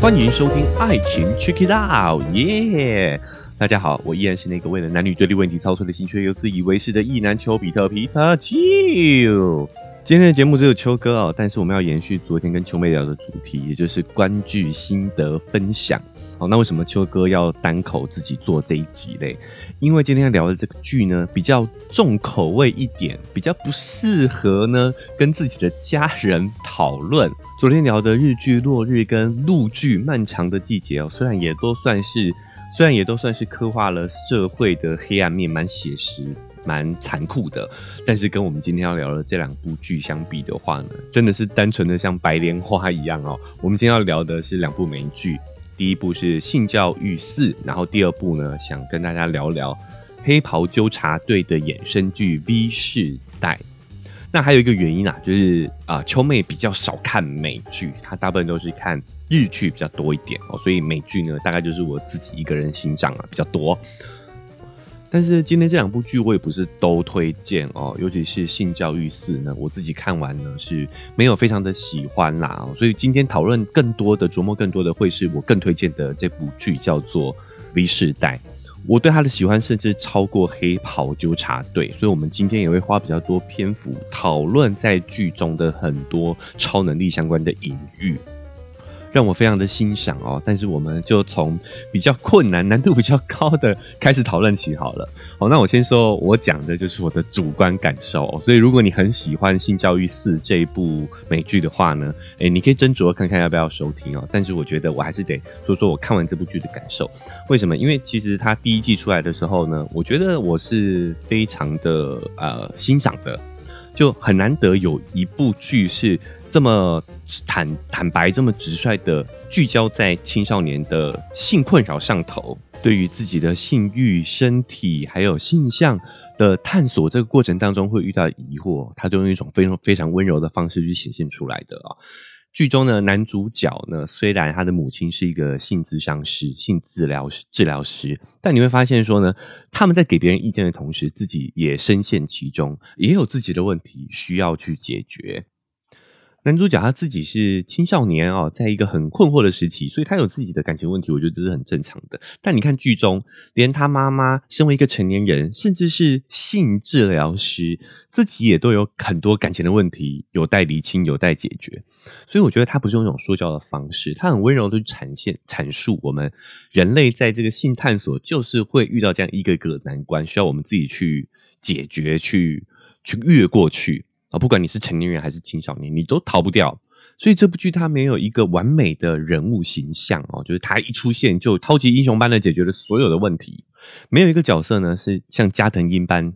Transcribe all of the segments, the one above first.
欢迎收听《爱情 Check It Out》，耶！大家好，我依然是那个为了男女对立问题操碎了心却又自以为是的意男丘比特皮特丘。今天的节目只有秋哥哦，但是我们要延续昨天跟秋妹聊的主题，也就是观剧心得分享。好，那为什么秋哥要单口自己做这一集嘞？因为今天聊的这个剧呢，比较重口味一点，比较不适合呢跟自己的家人讨论。昨天聊的日剧《落日》跟陆剧《漫长的季节》哦，虽然也都算是，虽然也都算是刻画了社会的黑暗面，蛮写实。蛮残酷的，但是跟我们今天要聊的这两部剧相比的话呢，真的是单纯的像白莲花一样哦。我们今天要聊的是两部美剧，第一部是《性教育四》，然后第二部呢，想跟大家聊聊《黑袍纠察队》的衍生剧《V 世代》。那还有一个原因啊，就是啊，秋妹比较少看美剧，她大部分都是看日剧比较多一点哦，所以美剧呢，大概就是我自己一个人欣赏啊比较多。但是今天这两部剧我也不是都推荐哦，尤其是《性教育四》呢，我自己看完呢是没有非常的喜欢啦，所以今天讨论更多的琢磨更多的会是我更推荐的这部剧叫做《V 世代》，我对他的喜欢甚至超过《黑袍纠察队》，所以我们今天也会花比较多篇幅讨论在剧中的很多超能力相关的隐喻。让我非常的欣赏哦，但是我们就从比较困难、难度比较高的开始讨论起好了。好，那我先说，我讲的就是我的主观感受哦。所以，如果你很喜欢《性教育四》这一部美剧的话呢，诶，你可以斟酌看看要不要收听哦。但是，我觉得我还是得说说我看完这部剧的感受。为什么？因为其实它第一季出来的时候呢，我觉得我是非常的呃欣赏的，就很难得有一部剧是。这么坦坦白、这么直率的聚焦在青少年的性困扰上头，对于自己的性欲、身体还有性向的探索这个过程当中会遇到疑惑，他就用一种非常非常温柔的方式去显现出来的啊。剧中的男主角呢，虽然他的母亲是一个性咨商师、性治疗治疗师，但你会发现说呢，他们在给别人意见的同时，自己也深陷其中，也有自己的问题需要去解决。男主角他自己是青少年哦，在一个很困惑的时期，所以他有自己的感情问题，我觉得这是很正常的。但你看剧中，连他妈妈身为一个成年人，甚至是性治疗师，自己也都有很多感情的问题，有待厘清，有待解决。所以我觉得他不是用一种说教的方式，他很温柔的去阐现、阐述我们人类在这个性探索，就是会遇到这样一个一个难关，需要我们自己去解决、去去越过去。啊，不管你是成年人还是青少年，你都逃不掉。所以这部剧它没有一个完美的人物形象哦，就是他一出现就超级英雄般的解决了所有的问题。没有一个角色呢是像加藤鹰般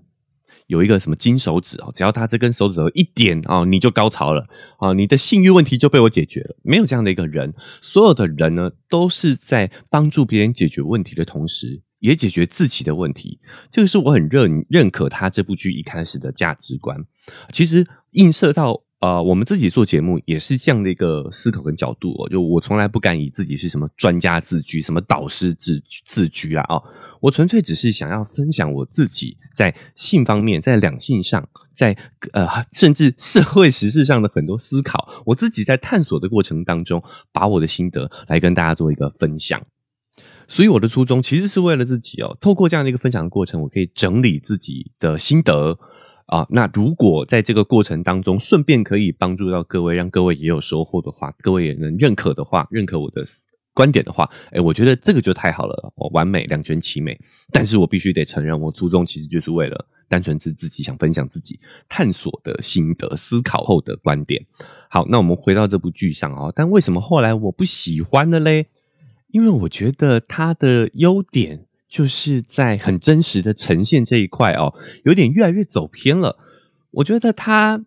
有一个什么金手指哦，只要他这根手指头一点哦，你就高潮了啊，你的性欲问题就被我解决了。没有这样的一个人，所有的人呢都是在帮助别人解决问题的同时。也解决自己的问题，这个是我很认认可他这部剧一开始的价值观。其实映射到呃，我们自己做节目也是这样的一个思考跟角度哦。就我从来不敢以自己是什么专家自居、什么导师自自居啊。哦，我纯粹只是想要分享我自己在性方面、在两性上、在呃甚至社会时事上的很多思考。我自己在探索的过程当中，把我的心得来跟大家做一个分享。所以我的初衷其实是为了自己哦，透过这样的一个分享的过程，我可以整理自己的心得啊。那如果在这个过程当中，顺便可以帮助到各位，让各位也有收获的话，各位也能认可的话，认可我的观点的话，哎，我觉得这个就太好了，我完美两全其美。但是我必须得承认，我初衷其实就是为了单纯是自己想分享自己探索的心得、思考后的观点。好，那我们回到这部剧上哦，但为什么后来我不喜欢了嘞？因为我觉得它的优点就是在很真实的呈现这一块哦，有点越来越走偏了。我觉得他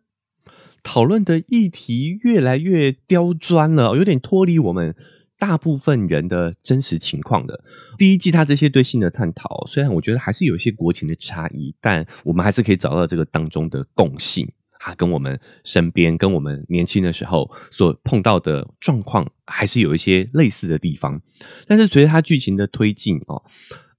讨论的议题越来越刁钻了，有点脱离我们大部分人的真实情况的。第一季他这些对性的探讨，虽然我觉得还是有一些国情的差异，但我们还是可以找到这个当中的共性。他跟我们身边、跟我们年轻的时候所碰到的状况，还是有一些类似的地方。但是随着他剧情的推进哦，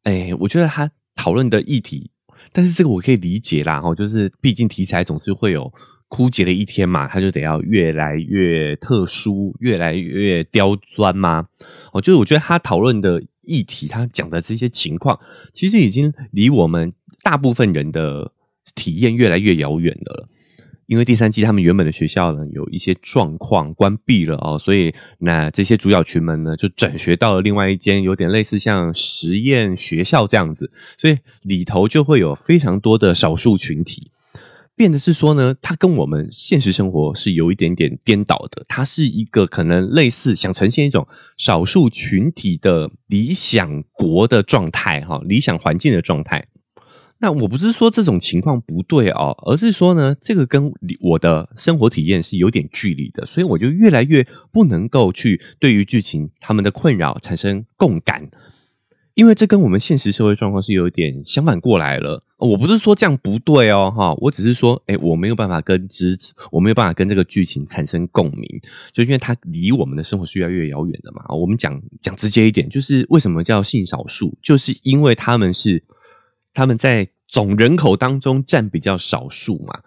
哎，我觉得他讨论的议题，但是这个我可以理解啦，哦，就是毕竟题材总是会有枯竭的一天嘛，它就得要越来越特殊，越来越刁钻吗？哦，就是我觉得他讨论的议题，他讲的这些情况，其实已经离我们大部分人的体验越来越遥远的了。因为第三季他们原本的学校呢有一些状况关闭了哦，所以那这些主角群们呢就转学到了另外一间有点类似像实验学校这样子，所以里头就会有非常多的少数群体。变的是说呢，它跟我们现实生活是有一点点颠倒的，它是一个可能类似想呈现一种少数群体的理想国的状态哈，理想环境的状态。那我不是说这种情况不对哦，而是说呢，这个跟我的生活体验是有点距离的，所以我就越来越不能够去对于剧情他们的困扰产生共感，因为这跟我们现实社会状况是有点相反过来了。我不是说这样不对哦，哈，我只是说，哎，我没有办法跟支持，我没有办法跟这个剧情产生共鸣，就因为它离我们的生活是越来越遥远的嘛。我们讲讲直接一点，就是为什么叫性少数，就是因为他们是。他们在总人口当中占比较少数嘛？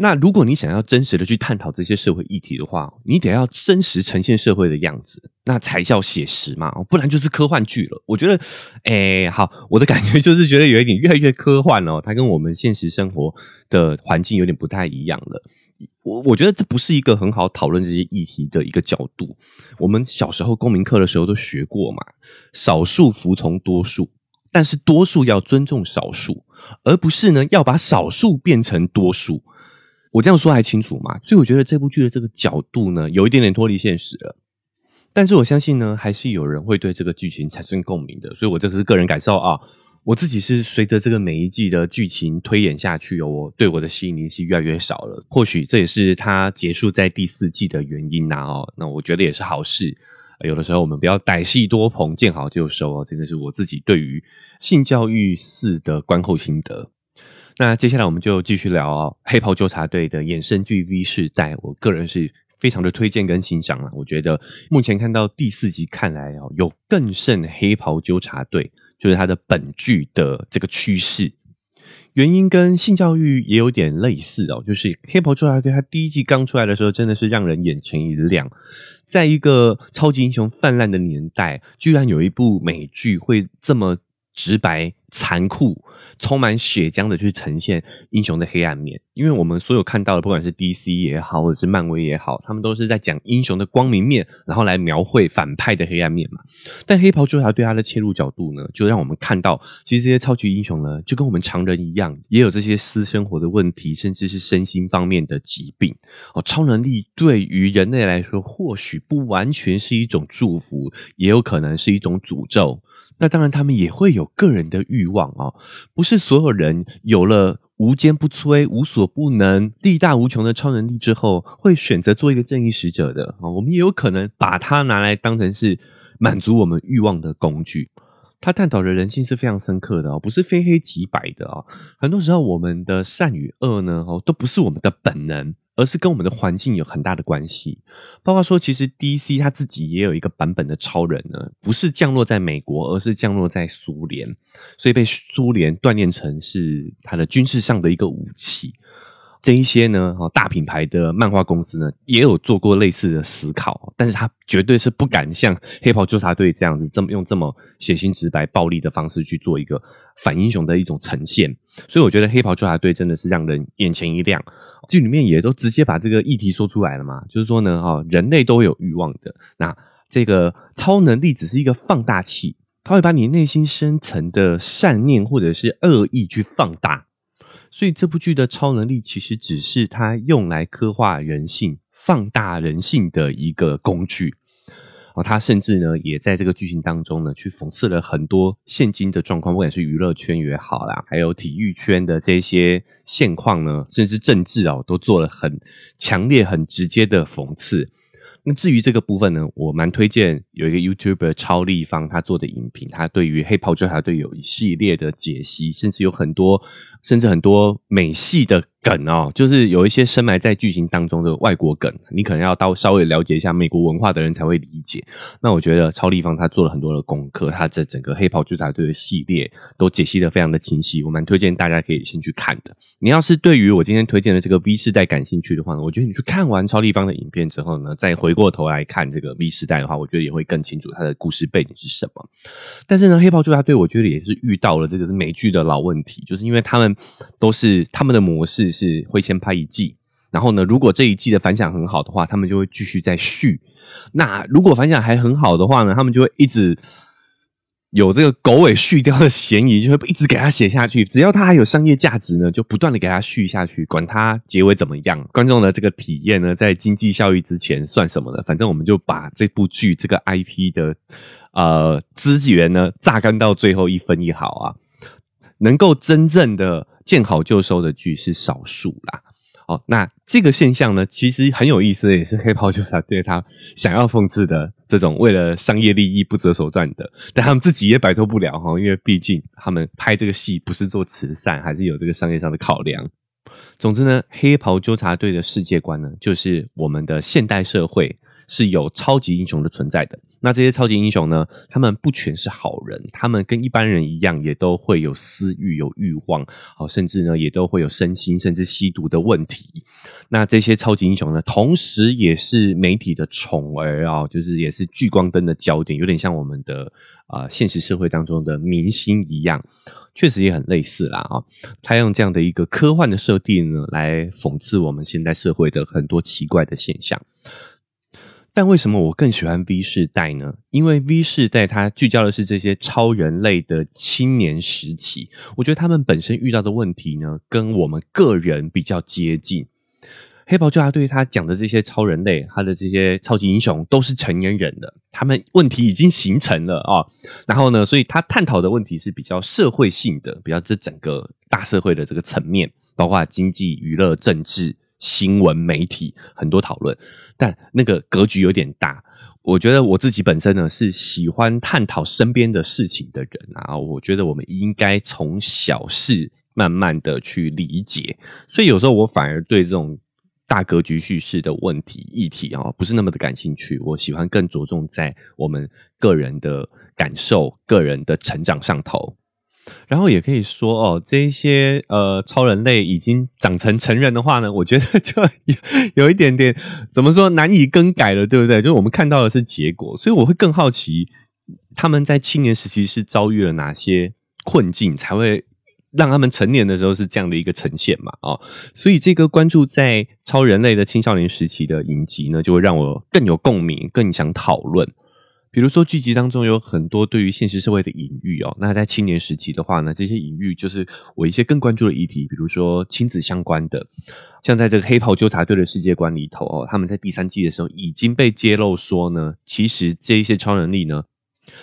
那如果你想要真实的去探讨这些社会议题的话，你得要真实呈现社会的样子，那才叫写实嘛，不然就是科幻剧了。我觉得，哎，好，我的感觉就是觉得有一点越来越科幻哦，它跟我们现实生活的环境有点不太一样了。我我觉得这不是一个很好讨论这些议题的一个角度。我们小时候公民课的时候都学过嘛，少数服从多数。但是多数要尊重少数，而不是呢要把少数变成多数。我这样说还清楚吗？所以我觉得这部剧的这个角度呢，有一点点脱离现实了。但是我相信呢，还是有人会对这个剧情产生共鸣的。所以我这个是个人感受啊，我自己是随着这个每一季的剧情推演下去，我对我的吸引力是越来越少了。或许这也是它结束在第四季的原因呐。哦，那我觉得也是好事。有的时候我们不要歹戏多捧，见好就收哦。真的是我自己对于性教育四的观后心得。那接下来我们就继续聊哦，《黑袍纠察队》的衍生剧 V 世代，我个人是非常的推荐跟欣赏了。我觉得目前看到第四集，看来哦，有更胜《黑袍纠察队》，就是它的本剧的这个趋势。原因跟性教育也有点类似哦，就是《黑袍纠察队》它第一季刚出来的时候，真的是让人眼前一亮。在一个超级英雄泛滥的年代，居然有一部美剧会这么直白。残酷、充满血浆的去呈现英雄的黑暗面，因为我们所有看到的，不管是 DC 也好，或者是漫威也好，他们都是在讲英雄的光明面，然后来描绘反派的黑暗面嘛。但黑袍纠察队他的切入角度呢，就让我们看到，其实这些超级英雄呢，就跟我们常人一样，也有这些私生活的问题，甚至是身心方面的疾病。哦，超能力对于人类来说，或许不完全是一种祝福，也有可能是一种诅咒。那当然，他们也会有个人的欲望哦，不是所有人有了无坚不摧、无所不能、力大无穷的超能力之后，会选择做一个正义使者的啊。我们也有可能把它拿来当成是满足我们欲望的工具。他探讨的人性是非常深刻的哦，不是非黑即白的哦。很多时候，我们的善与恶呢，哦，都不是我们的本能。而是跟我们的环境有很大的关系，包括说，其实 DC 他自己也有一个版本的超人呢，不是降落在美国，而是降落在苏联，所以被苏联锻炼成是他的军事上的一个武器。这一些呢，哦，大品牌的漫画公司呢，也有做过类似的思考，但是他绝对是不敢像黑袍纠察队这样子，这么用这么血腥直白、暴力的方式去做一个反英雄的一种呈现。所以我觉得黑袍纠察队真的是让人眼前一亮。剧里面也都直接把这个议题说出来了嘛，就是说呢，哦，人类都有欲望的，那这个超能力只是一个放大器，它会把你内心深层的善念或者是恶意去放大。所以这部剧的超能力其实只是它用来刻画人性、放大人性的一个工具。哦，他甚至呢也在这个剧情当中呢去讽刺了很多现今的状况，不管是娱乐圈也好啦，还有体育圈的这些现况呢，甚至政治啊，都做了很强烈、很直接的讽刺。那至于这个部分呢，我蛮推荐有一个 YouTuber 超立方他做的影评，他对于黑袍纠察队有一系列的解析，甚至有很多甚至很多美系的梗哦，就是有一些深埋在剧情当中的外国梗，你可能要到稍微了解一下美国文化的人才会理解。那我觉得超立方他做了很多的功课，他这整个黑袍纠察队的系列都解析的非常的清晰，我蛮推荐大家可以先去看的。你要是对于我今天推荐的这个 V 世代感兴趣的话呢，我觉得你去看完超立方的影片之后呢，再回过头来看这个 V 世代的话，我觉得也会更清楚它的故事背景是什么。但是呢，黑袍纠察队我觉得也是遇到了这个是美剧的老问题，就是因为他们都是他们的模式是会先拍一季，然后呢，如果这一季的反响很好的话，他们就会继续再续。那如果反响还很好的话呢，他们就会一直有这个狗尾续貂的嫌疑，就会一直给他写下去。只要他还有商业价值呢，就不断的给他续下去，管他结尾怎么样。观众的这个体验呢，在经济效益之前算什么呢？反正我们就把这部剧这个 IP 的呃资源呢榨干到最后一分一毫啊，能够真正的见好就收的剧是少数啦。哦，那这个现象呢，其实很有意思，也是黑袍纠察队他想要讽刺的这种为了商业利益不择手段的，但他们自己也摆脱不了哈，因为毕竟他们拍这个戏不是做慈善，还是有这个商业上的考量。总之呢，黑袍纠察队的世界观呢，就是我们的现代社会。是有超级英雄的存在的。那这些超级英雄呢？他们不全是好人，他们跟一般人一样，也都会有私欲、有欲望，好，甚至呢，也都会有身心甚至吸毒的问题。那这些超级英雄呢，同时也是媒体的宠儿啊，就是也是聚光灯的焦点，有点像我们的啊现实社会当中的明星一样，确实也很类似啦啊。他用这样的一个科幻的设定呢，来讽刺我们现在社会的很多奇怪的现象。但为什么我更喜欢 V 世代呢？因为 V 世代它聚焦的是这些超人类的青年时期，我觉得他们本身遇到的问题呢，跟我们个人比较接近。黑袍纠察队他讲的这些超人类，他的这些超级英雄都是成年人的，他们问题已经形成了啊。然后呢，所以他探讨的问题是比较社会性的，比较这整个大社会的这个层面，包括经济、娱乐、政治。新闻媒体很多讨论，但那个格局有点大。我觉得我自己本身呢是喜欢探讨身边的事情的人啊。我觉得我们应该从小事慢慢的去理解，所以有时候我反而对这种大格局叙事的问题议题啊，不是那么的感兴趣。我喜欢更着重在我们个人的感受、个人的成长上头。然后也可以说哦，这些呃超人类已经长成成人的话呢，我觉得就有有一点点怎么说难以更改了，对不对？就是我们看到的是结果，所以我会更好奇他们在青年时期是遭遇了哪些困境，才会让他们成年的时候是这样的一个呈现嘛？哦，所以这个关注在超人类的青少年时期的影集呢，就会让我更有共鸣，更想讨论。比如说剧集当中有很多对于现实社会的隐喻哦，那在青年时期的话呢，这些隐喻就是我一些更关注的议题，比如说亲子相关的，像在这个黑袍纠察队的世界观里头哦，他们在第三季的时候已经被揭露说呢，其实这一些超能力呢，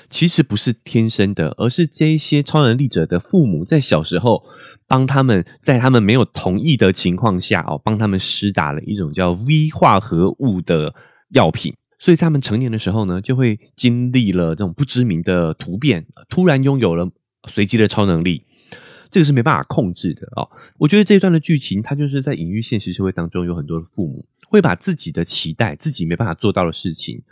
其实不是天生的，而是这一些超能力者的父母在小时候帮他们在他们没有同意的情况下哦，帮他们施打了一种叫 V 化合物的药品。所以他们成年的时候呢，就会经历了这种不知名的突变，突然拥有了随机的超能力，这个是没办法控制的哦。我觉得这一段的剧情，它就是在隐喻现实社会当中有很多的父母会把自己的期待、自己没办法做到的事情，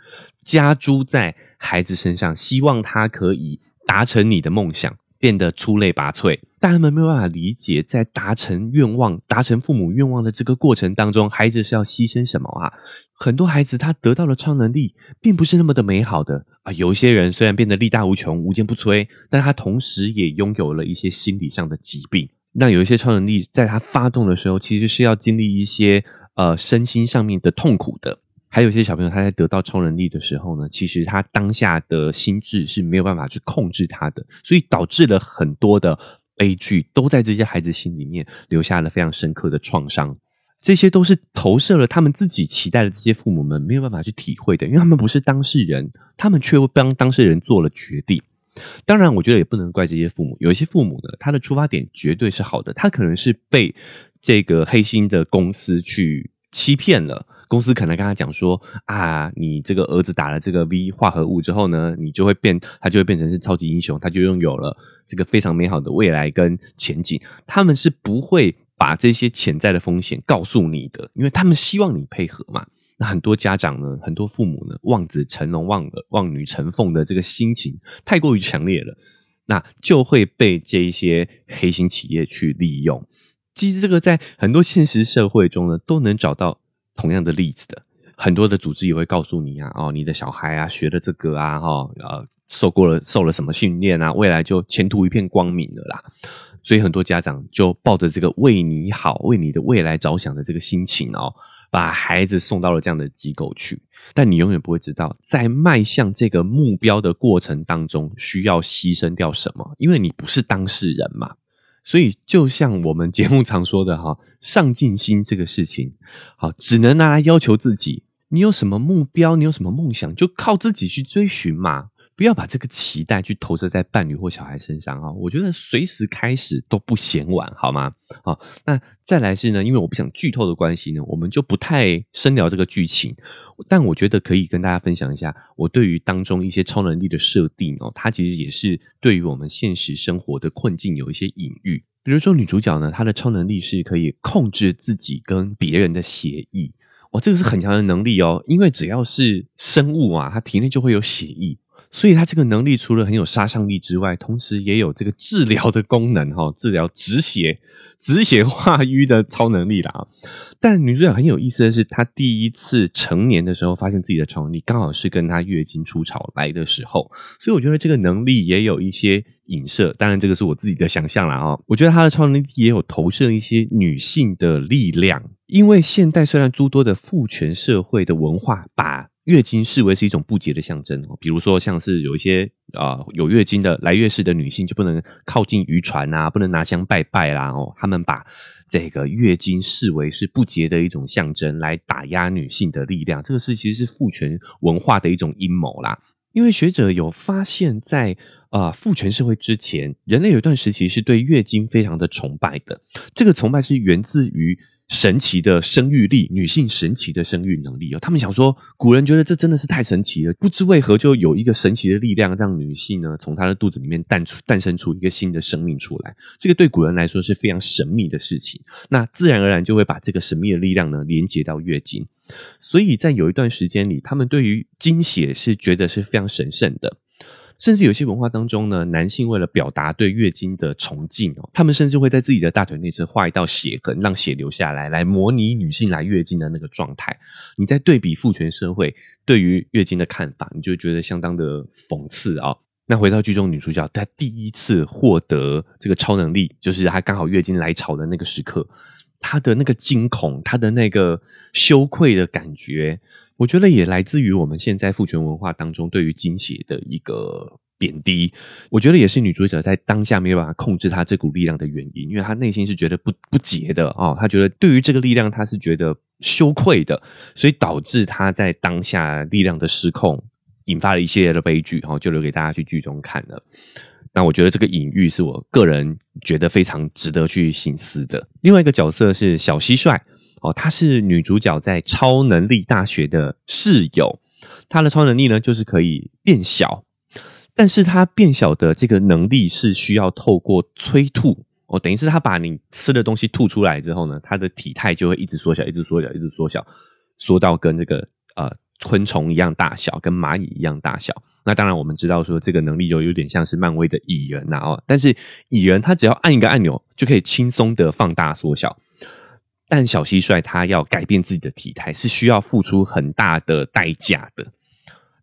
加诸在孩子身上，希望他可以达成你的梦想。变得出类拔萃，但他们没有办法理解，在达成愿望、达成父母愿望的这个过程当中，孩子是要牺牲什么啊？很多孩子他得到的超能力，并不是那么的美好的啊。有些人虽然变得力大无穷、无坚不摧，但他同时也拥有了一些心理上的疾病。那有一些超能力在他发动的时候，其实是要经历一些呃身心上面的痛苦的。还有一些小朋友，他在得到超能力的时候呢，其实他当下的心智是没有办法去控制他的，所以导致了很多的悲剧，都在这些孩子心里面留下了非常深刻的创伤。这些都是投射了他们自己期待的这些父母们没有办法去体会的，因为他们不是当事人，他们却帮当事人做了决定。当然，我觉得也不能怪这些父母，有一些父母呢，他的出发点绝对是好的，他可能是被这个黑心的公司去欺骗了。公司可能跟他讲说啊，你这个儿子打了这个 V 化合物之后呢，你就会变，他就会变成是超级英雄，他就拥有了这个非常美好的未来跟前景。他们是不会把这些潜在的风险告诉你的，因为他们希望你配合嘛。那很多家长呢，很多父母呢，望子成龙、望望女成凤的这个心情太过于强烈了，那就会被这一些黑心企业去利用。其实这个在很多现实社会中呢，都能找到同样的例子的。很多的组织也会告诉你啊，哦，你的小孩啊，学了这个啊，哈，呃，受过了受了什么训练啊，未来就前途一片光明了啦。所以很多家长就抱着这个为你好、为你的未来着想的这个心情哦，把孩子送到了这样的机构去。但你永远不会知道，在迈向这个目标的过程当中，需要牺牲掉什么，因为你不是当事人嘛。所以，就像我们节目常说的哈，上进心这个事情，好，只能拿来要求自己。你有什么目标？你有什么梦想？就靠自己去追寻嘛。不要把这个期待去投射在伴侣或小孩身上啊！我觉得随时开始都不嫌晚，好吗？好，那再来是呢，因为我不想剧透的关系呢，我们就不太深聊这个剧情。但我觉得可以跟大家分享一下我对于当中一些超能力的设定哦，它其实也是对于我们现实生活的困境有一些隐喻。比如说女主角呢，她的超能力是可以控制自己跟别人的协议，哇，这个是很强的能力哦，因为只要是生物啊，它体内就会有血议。所以他这个能力除了很有杀伤力之外，同时也有这个治疗的功能哈，治疗止血、止血化瘀的超能力啦。但女主角很有意思的是，她第一次成年的时候，发现自己的超能力刚好是跟她月经初潮来的时候，所以我觉得这个能力也有一些影射。当然，这个是我自己的想象了啊。我觉得她的超能力也有投射一些女性的力量，因为现代虽然诸多的父权社会的文化把月经视为是一种不洁的象征哦，比如说像是有一些啊有月经的来月事的女性就不能靠近渔船啊，不能拿香拜拜啦哦，他们把这个月经视为是不洁的一种象征，来打压女性的力量。这个是其实是父权文化的一种阴谋啦。因为学者有发现，在啊父权社会之前，人类有一段时期是对月经非常的崇拜的，这个崇拜是源自于。神奇的生育力，女性神奇的生育能力哦。他们想说，古人觉得这真的是太神奇了，不知为何就有一个神奇的力量，让女性呢从她的肚子里面诞出、诞生出一个新的生命出来。这个对古人来说是非常神秘的事情，那自然而然就会把这个神秘的力量呢连接到月经。所以在有一段时间里，他们对于经血是觉得是非常神圣的。甚至有些文化当中呢，男性为了表达对月经的崇敬哦，他们甚至会在自己的大腿内侧画一道血痕，让血流下来，来模拟女性来月经的那个状态。你在对比父权社会对于月经的看法，你就觉得相当的讽刺啊。那回到剧中女主角，她第一次获得这个超能力，就是她刚好月经来潮的那个时刻，她的那个惊恐，她的那个羞愧的感觉。我觉得也来自于我们现在父权文化当中对于精血的一个贬低。我觉得也是女主角在当下没有办法控制她这股力量的原因，因为她内心是觉得不不洁的哦，她觉得对于这个力量她是觉得羞愧的，所以导致她在当下力量的失控，引发了一系列的悲剧。哈，就留给大家去剧中看了。那我觉得这个隐喻是我个人觉得非常值得去醒思的。另外一个角色是小蟋蟀。哦，她是女主角在超能力大学的室友，她的超能力呢就是可以变小，但是她变小的这个能力是需要透过催吐哦，等于是她把你吃的东西吐出来之后呢，她的体态就会一直缩小，一直缩小，一直缩小，缩到跟这个呃昆虫一样大小，跟蚂蚁一样大小。那当然我们知道说这个能力就有点像是漫威的蚁人呐哦，但是蚁人他只要按一个按钮就可以轻松的放大缩小。但小蟋蟀它要改变自己的体态是需要付出很大的代价的，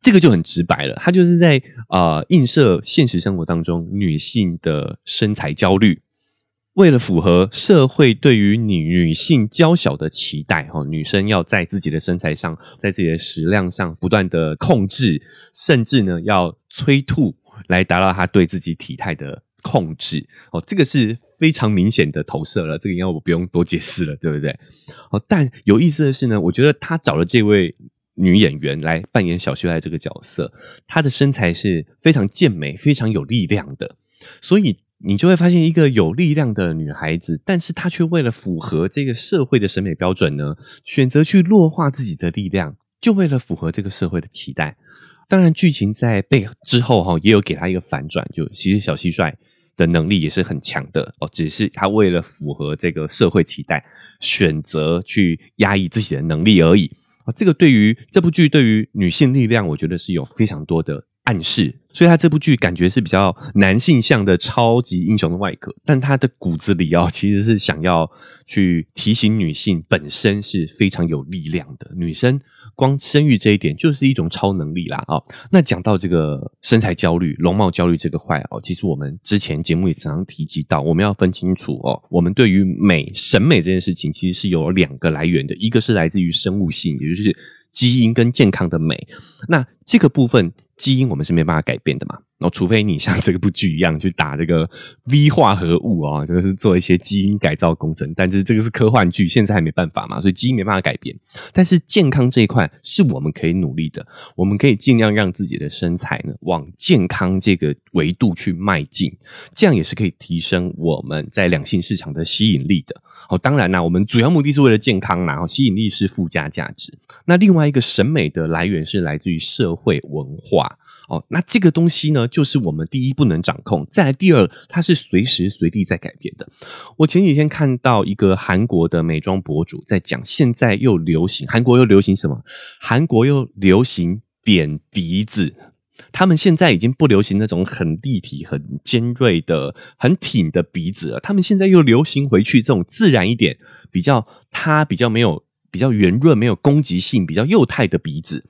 这个就很直白了。它就是在呃映射现实生活当中女性的身材焦虑，为了符合社会对于女女性娇小的期待，哈，女生要在自己的身材上，在自己的食量上不断的控制，甚至呢要催吐来达到她对自己体态的。控制哦，这个是非常明显的投射了，这个应该我不用多解释了，对不对？哦，但有意思的是呢，我觉得他找了这位女演员来扮演小蟋蟀这个角色，她的身材是非常健美、非常有力量的，所以你就会发现一个有力量的女孩子，但是她却为了符合这个社会的审美标准呢，选择去弱化自己的力量，就为了符合这个社会的期待。当然，剧情在背之后哈，也有给她一个反转，就其实小蟋蟀。的能力也是很强的哦，只是他为了符合这个社会期待，选择去压抑自己的能力而已啊。这个对于这部剧对于女性力量，我觉得是有非常多的暗示。所以他这部剧感觉是比较男性向的超级英雄的外壳，但他的骨子里哦，其实是想要去提醒女性本身是非常有力量的女生。光生育这一点就是一种超能力啦哦。那讲到这个身材焦虑、容貌焦虑这个坏哦，其实我们之前节目也常常提及到，我们要分清楚哦，我们对于美、审美这件事情，其实是有两个来源的，一个是来自于生物性，也就是基因跟健康的美。那这个部分基因我们是没办法改变的嘛。然后，除非你像这个部剧一样去打这个 V 化合物啊，就是做一些基因改造工程，但是这个是科幻剧，现在还没办法嘛，所以基因没办法改变。但是健康这一块是我们可以努力的，我们可以尽量让自己的身材呢往健康这个维度去迈进，这样也是可以提升我们在两性市场的吸引力的。哦，当然啦，我们主要目的是为了健康然后吸引力是附加价值。那另外一个审美的来源是来自于社会文化。哦，那这个东西呢，就是我们第一不能掌控，再来第二，它是随时随地在改变的。我前几天看到一个韩国的美妆博主在讲，现在又流行韩国又流行什么？韩国又流行扁鼻子，他们现在已经不流行那种很立体、很尖锐的、很挺的鼻子了，他们现在又流行回去这种自然一点、比较它比较没有、比较圆润、没有攻击性、比较幼态的鼻子。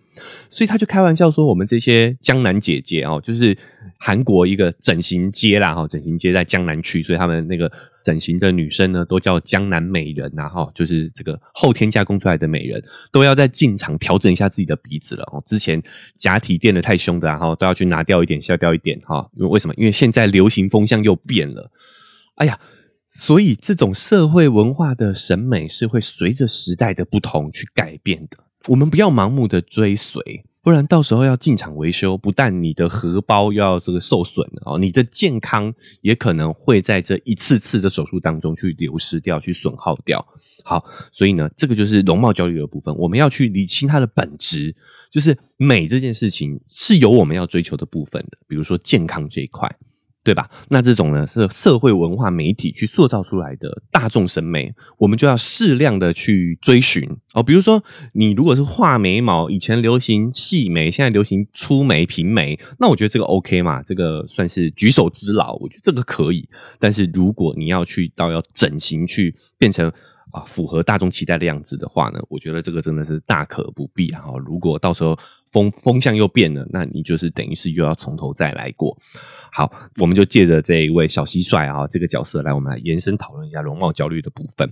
所以他就开玩笑说：“我们这些江南姐姐哦，就是韩国一个整形街啦，哈，整形街在江南区，所以他们那个整形的女生呢，都叫江南美人呐，哈，就是这个后天加工出来的美人，都要在进场调整一下自己的鼻子了哦。之前假体垫的太凶的，然后都要去拿掉一点、削掉一点，哈。因为为什么？因为现在流行风向又变了。哎呀，所以这种社会文化的审美是会随着时代的不同去改变的。”我们不要盲目的追随，不然到时候要进场维修，不但你的荷包要这个受损哦，你的健康也可能会在这一次次的手术当中去流失掉、去损耗掉。好，所以呢，这个就是容貌焦虑的部分，我们要去理清它的本质，就是美这件事情是有我们要追求的部分的，比如说健康这一块。对吧？那这种呢是社会文化媒体去塑造出来的大众审美，我们就要适量的去追寻哦。比如说，你如果是画眉毛，以前流行细眉，现在流行粗眉平眉，那我觉得这个 OK 嘛，这个算是举手之劳，我觉得这个可以。但是如果你要去到要整形去变成。啊，符合大众期待的样子的话呢，我觉得这个真的是大可不必啊！如果到时候风风向又变了，那你就是等于是又要从头再来过。好，我们就借着这一位小蟋蟀啊这个角色来，我们来延伸讨论一下容貌焦虑的部分。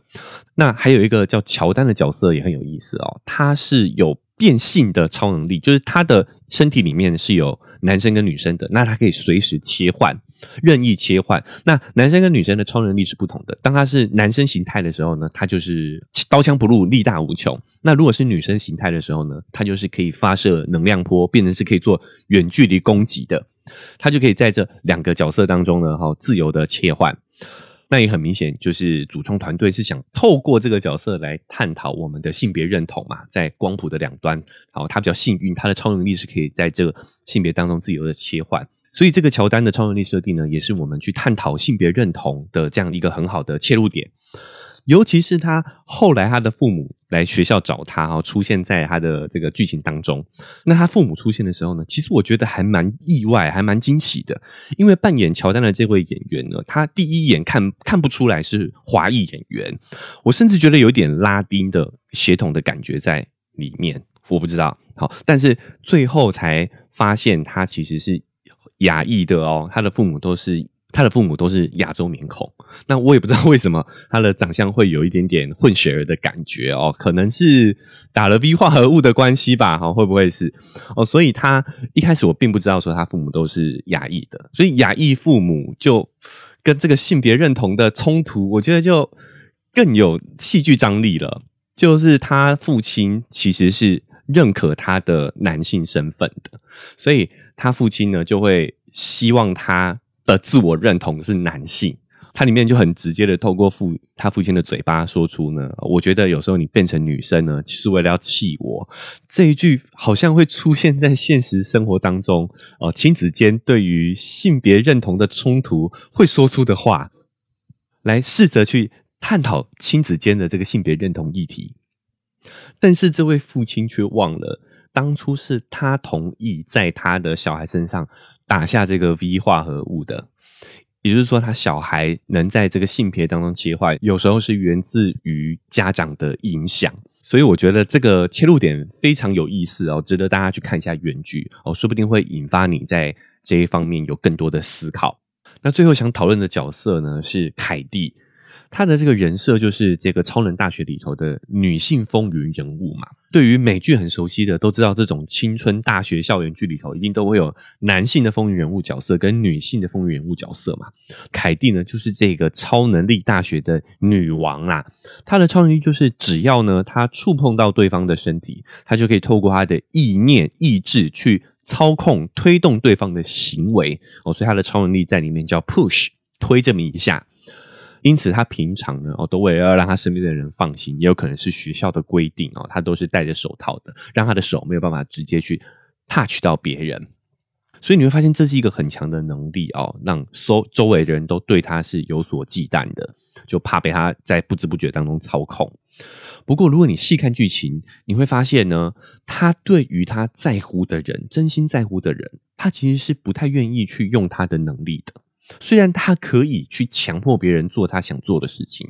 那还有一个叫乔丹的角色也很有意思哦，他是有。变性的超能力，就是他的身体里面是有男生跟女生的，那他可以随时切换，任意切换。那男生跟女生的超能力是不同的。当他是男生形态的时候呢，他就是刀枪不入，力大无穷。那如果是女生形态的时候呢，他就是可以发射能量波，变成是可以做远距离攻击的。他就可以在这两个角色当中呢，哈，自由的切换。那也很明显，就是主创团队是想透过这个角色来探讨我们的性别认同嘛，在光谱的两端，好，他比较幸运，他的超能力是可以在这个性别当中自由的切换，所以这个乔丹的超能力设定呢，也是我们去探讨性别认同的这样一个很好的切入点。尤其是他后来他的父母来学校找他哈，出现在他的这个剧情当中。那他父母出现的时候呢，其实我觉得还蛮意外，还蛮惊喜的。因为扮演乔丹的这位演员呢，他第一眼看看不出来是华裔演员，我甚至觉得有点拉丁的血统的感觉在里面。我不知道，好，但是最后才发现他其实是亚裔的哦，他的父母都是。他的父母都是亚洲面孔，那我也不知道为什么他的长相会有一点点混血儿的感觉哦，可能是打了 V 化合物的关系吧，哈，会不会是哦？所以他一开始我并不知道说他父母都是亚裔的，所以亚裔父母就跟这个性别认同的冲突，我觉得就更有戏剧张力了。就是他父亲其实是认可他的男性身份的，所以他父亲呢就会希望他。的自我认同是男性他里面就很直接的透过父他父亲的嘴巴说出呢，我觉得有时候你变成女生呢，其实为了要气我。这一句好像会出现在现实生活当中哦，亲子间对于性别认同的冲突会说出的话，来试着去探讨亲子间的这个性别认同议题。但是这位父亲却忘了，当初是他同意在他的小孩身上打下这个 V 化合物的。也就是说，他小孩能在这个性别当中切换，有时候是源自于家长的影响。所以我觉得这个切入点非常有意思哦，值得大家去看一下原剧哦，说不定会引发你在这一方面有更多的思考。那最后想讨论的角色呢，是凯蒂。她的这个人设就是这个超能大学里头的女性风云人物嘛。对于美剧很熟悉的都知道，这种青春大学校园剧里头一定都会有男性的风云人物角色跟女性的风云人物角色嘛。凯蒂呢，就是这个超能力大学的女王啦。她的超能力就是只要呢，她触碰到对方的身体，她就可以透过她的意念意志去操控推动对方的行为哦。所以她的超能力在里面叫 push 推这么一下。因此，他平常呢，哦，都为了让他身边的人放心，也有可能是学校的规定哦，他都是戴着手套的，让他的手没有办法直接去 touch 到别人。所以你会发现，这是一个很强的能力哦，让周周围的人都对他是有所忌惮的，就怕被他在不知不觉当中操控。不过，如果你细看剧情，你会发现呢，他对于他在乎的人，真心在乎的人，他其实是不太愿意去用他的能力的。虽然他可以去强迫别人做他想做的事情，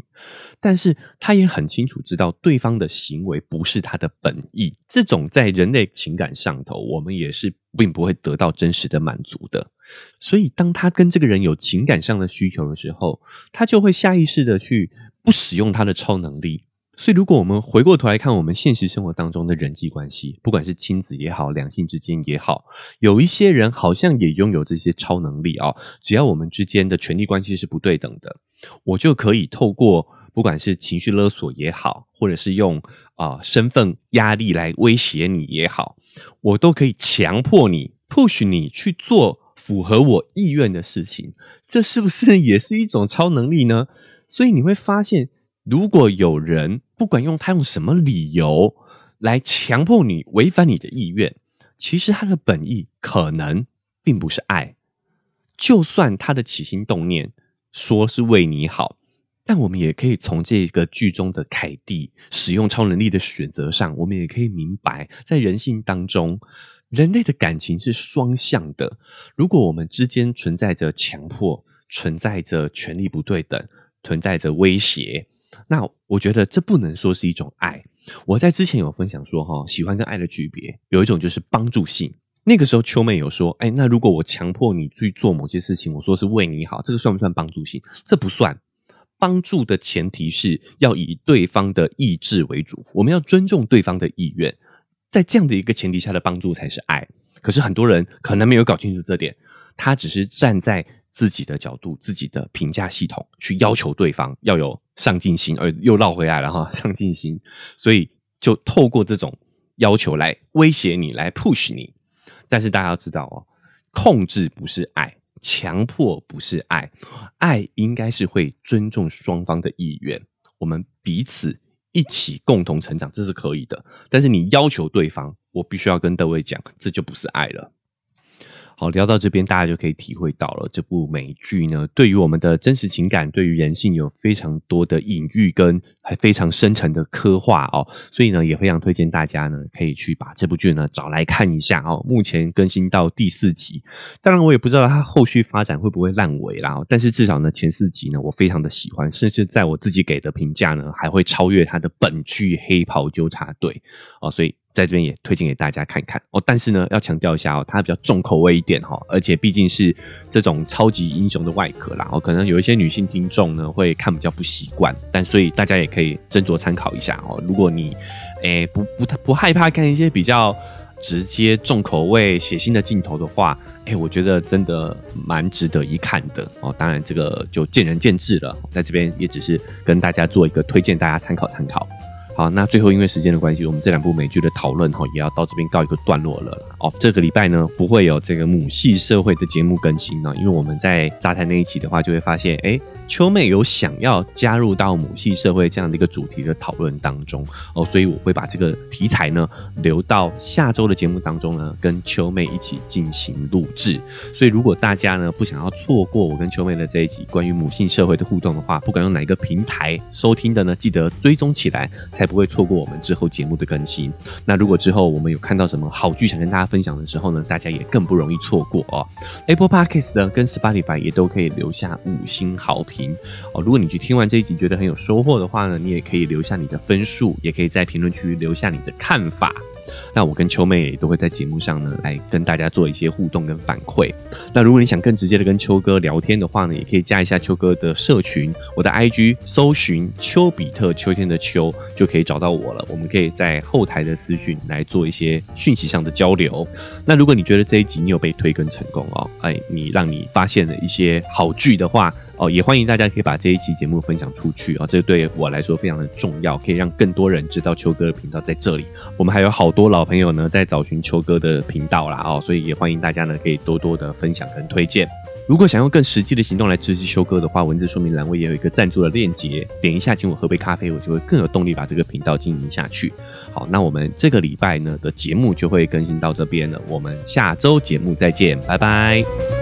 但是他也很清楚知道对方的行为不是他的本意。这种在人类情感上头，我们也是并不会得到真实的满足的。所以，当他跟这个人有情感上的需求的时候，他就会下意识的去不使用他的超能力。所以，如果我们回过头来看我们现实生活当中的人际关系，不管是亲子也好，两性之间也好，有一些人好像也拥有这些超能力啊。只要我们之间的权力关系是不对等的，我就可以透过不管是情绪勒索也好，或者是用啊身份压力来威胁你也好，我都可以强迫你，push 你去做符合我意愿的事情。这是不是也是一种超能力呢？所以你会发现。如果有人不管用他用什么理由来强迫你违反你的意愿，其实他的本意可能并不是爱。就算他的起心动念说是为你好，但我们也可以从这个剧中的凯蒂使用超能力的选择上，我们也可以明白，在人性当中，人类的感情是双向的。如果我们之间存在着强迫，存在着权力不对等，存在着威胁。那我觉得这不能说是一种爱。我在之前有分享说，哈，喜欢跟爱的区别，有一种就是帮助性。那个时候秋妹有说，哎，那如果我强迫你去做某些事情，我说是为你好，这个算不算帮助性？这不算。帮助的前提是要以对方的意志为主，我们要尊重对方的意愿，在这样的一个前提下的帮助才是爱。可是很多人可能没有搞清楚这点，他只是站在。自己的角度、自己的评价系统去要求对方要有上进心，而又绕回来了哈，上进心，所以就透过这种要求来威胁你，来 push 你。但是大家要知道哦，控制不是爱，强迫不是爱，爱应该是会尊重双方的意愿，我们彼此一起共同成长，这是可以的。但是你要求对方，我必须要跟各位讲，这就不是爱了。好，聊到这边，大家就可以体会到了这部美剧呢，对于我们的真实情感，对于人性有非常多的隐喻跟还非常深沉的刻画哦。所以呢，也非常推荐大家呢，可以去把这部剧呢找来看一下哦。目前更新到第四集，当然我也不知道它后续发展会不会烂尾啦。但是至少呢，前四集呢，我非常的喜欢，甚至在我自己给的评价呢，还会超越它的本剧《黑袍纠察队》哦。所以。在这边也推荐给大家看看哦，但是呢，要强调一下哦，它比较重口味一点哈，而且毕竟是这种超级英雄的外壳啦，哦，可能有一些女性听众呢会看比较不习惯，但所以大家也可以斟酌参考一下哦。如果你诶不不太不害怕看一些比较直接重口味血腥的镜头的话，诶，我觉得真的蛮值得一看的哦。当然这个就见仁见智了，在这边也只是跟大家做一个推荐，大家参考参考。好，那最后因为时间的关系，我们这两部美剧的讨论哈，也要到这边告一个段落了哦。这个礼拜呢，不会有这个母系社会的节目更新呢，因为我们在杂谈那一期的话，就会发现，哎，秋妹有想要加入到母系社会这样的一个主题的讨论当中哦，所以我会把这个题材呢留到下周的节目当中呢，跟秋妹一起进行录制。所以如果大家呢不想要错过我跟秋妹的这一集关于母性社会的互动的话，不管用哪一个平台收听的呢，记得追踪起来才。不会错过我们之后节目的更新。那如果之后我们有看到什么好剧想跟大家分享的时候呢，大家也更不容易错过哦。Apple Podcast 呢跟 Spotify 也都可以留下五星好评哦。如果你去听完这一集觉得很有收获的话呢，你也可以留下你的分数，也可以在评论区留下你的看法。那我跟秋妹也都会在节目上呢，来跟大家做一些互动跟反馈。那如果你想更直接的跟秋哥聊天的话呢，也可以加一下秋哥的社群，我的 IG 搜寻丘比特秋天的秋，就可以找到我了。我们可以在后台的私讯来做一些讯息上的交流。那如果你觉得这一集你有被推更成功哦，哎，你让你发现了一些好剧的话哦，也欢迎大家可以把这一期节目分享出去啊，这对我来说非常的重要，可以让更多人知道秋哥的频道在这里。我们还有好多。老朋友呢，在找寻秋哥的频道啦哦，所以也欢迎大家呢，可以多多的分享跟推荐。如果想用更实际的行动来支持秋哥的话，文字说明栏位也有一个赞助的链接，点一下请我喝杯咖啡，我就会更有动力把这个频道经营下去。好，那我们这个礼拜呢的节目就会更新到这边了，我们下周节目再见，拜拜。